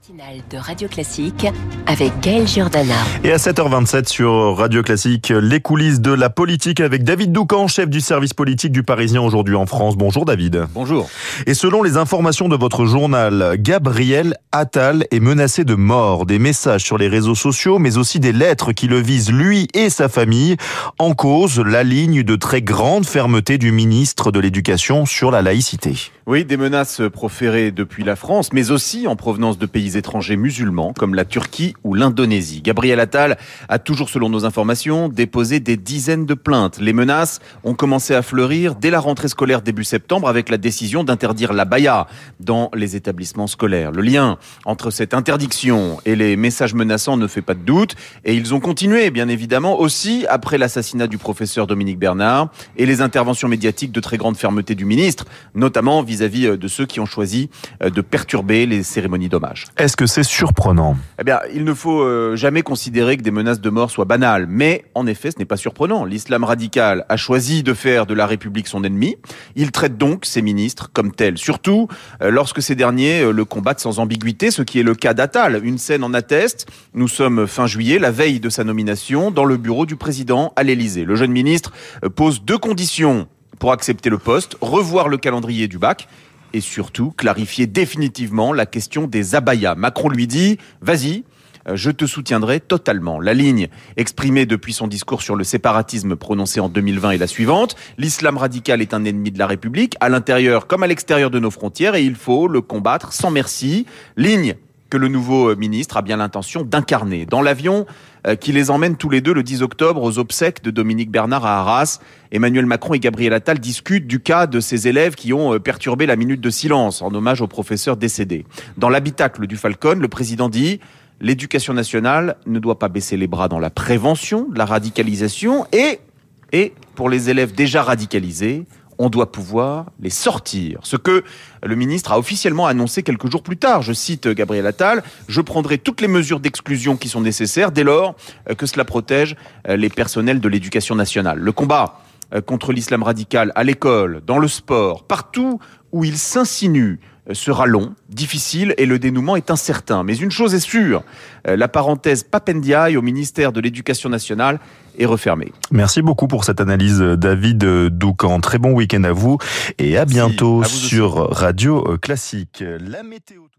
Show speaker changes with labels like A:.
A: matinale de Radio Classique avec Gaël Giordana.
B: Et à 7h27 sur Radio Classique, les coulisses de la politique avec David Doucan, chef du service politique du Parisien aujourd'hui en France. Bonjour David.
C: Bonjour.
B: Et selon les informations de votre journal, Gabriel Attal est menacé de mort. Des messages sur les réseaux sociaux, mais aussi des lettres qui le visent lui et sa famille. En cause, la ligne de très grande fermeté du ministre de l'Éducation sur la laïcité.
C: Oui, des menaces proférées depuis la France, mais aussi en provenance de pays étrangers musulmans comme la Turquie ou l'Indonésie. Gabriel Attal a toujours, selon nos informations, déposé des dizaines de plaintes. Les menaces ont commencé à fleurir dès la rentrée scolaire début septembre avec la décision d'interdire la baya dans les établissements scolaires. Le lien entre cette interdiction et les messages menaçants ne fait pas de doute et ils ont continué, bien évidemment, aussi après l'assassinat du professeur Dominique Bernard et les interventions médiatiques de très grande fermeté du ministre, notamment vis-à-vis -vis de ceux qui ont choisi de perturber les cérémonies d'hommage.
B: Est-ce que c'est surprenant?
C: Eh bien, il ne faut euh, jamais considérer que des menaces de mort soient banales. Mais, en effet, ce n'est pas surprenant. L'islam radical a choisi de faire de la République son ennemi. Il traite donc ses ministres comme tels. Surtout euh, lorsque ces derniers euh, le combattent sans ambiguïté, ce qui est le cas d'Attal. Une scène en atteste. Nous sommes fin juillet, la veille de sa nomination, dans le bureau du président à l'Élysée. Le jeune ministre pose deux conditions pour accepter le poste, revoir le calendrier du bac et surtout clarifier définitivement la question des abayas. Macron lui dit, vas-y, euh, je te soutiendrai totalement. La ligne exprimée depuis son discours sur le séparatisme prononcé en 2020 est la suivante. L'islam radical est un ennemi de la République, à l'intérieur comme à l'extérieur de nos frontières, et il faut le combattre sans merci. Ligne que le nouveau ministre a bien l'intention d'incarner. Dans l'avion euh, qui les emmène tous les deux le 10 octobre aux obsèques de Dominique Bernard à Arras, Emmanuel Macron et Gabriel Attal discutent du cas de ces élèves qui ont euh, perturbé la minute de silence en hommage au professeur décédé. Dans l'habitacle du Falcon, le président dit l'éducation nationale ne doit pas baisser les bras dans la prévention de la radicalisation et, et pour les élèves déjà radicalisés, on doit pouvoir les sortir. Ce que le ministre a officiellement annoncé quelques jours plus tard. Je cite Gabriel Attal, je prendrai toutes les mesures d'exclusion qui sont nécessaires dès lors que cela protège les personnels de l'éducation nationale. Le combat contre l'islam radical à l'école, dans le sport, partout où il s'insinue sera long, difficile et le dénouement est incertain. Mais une chose est sûre, la parenthèse Papendiaï au ministère de l'Éducation nationale est refermée.
B: Merci beaucoup pour cette analyse, David Doucan. Très bon week-end à vous et à
C: Merci.
B: bientôt
C: À
B: sur Radio Classique. La météo.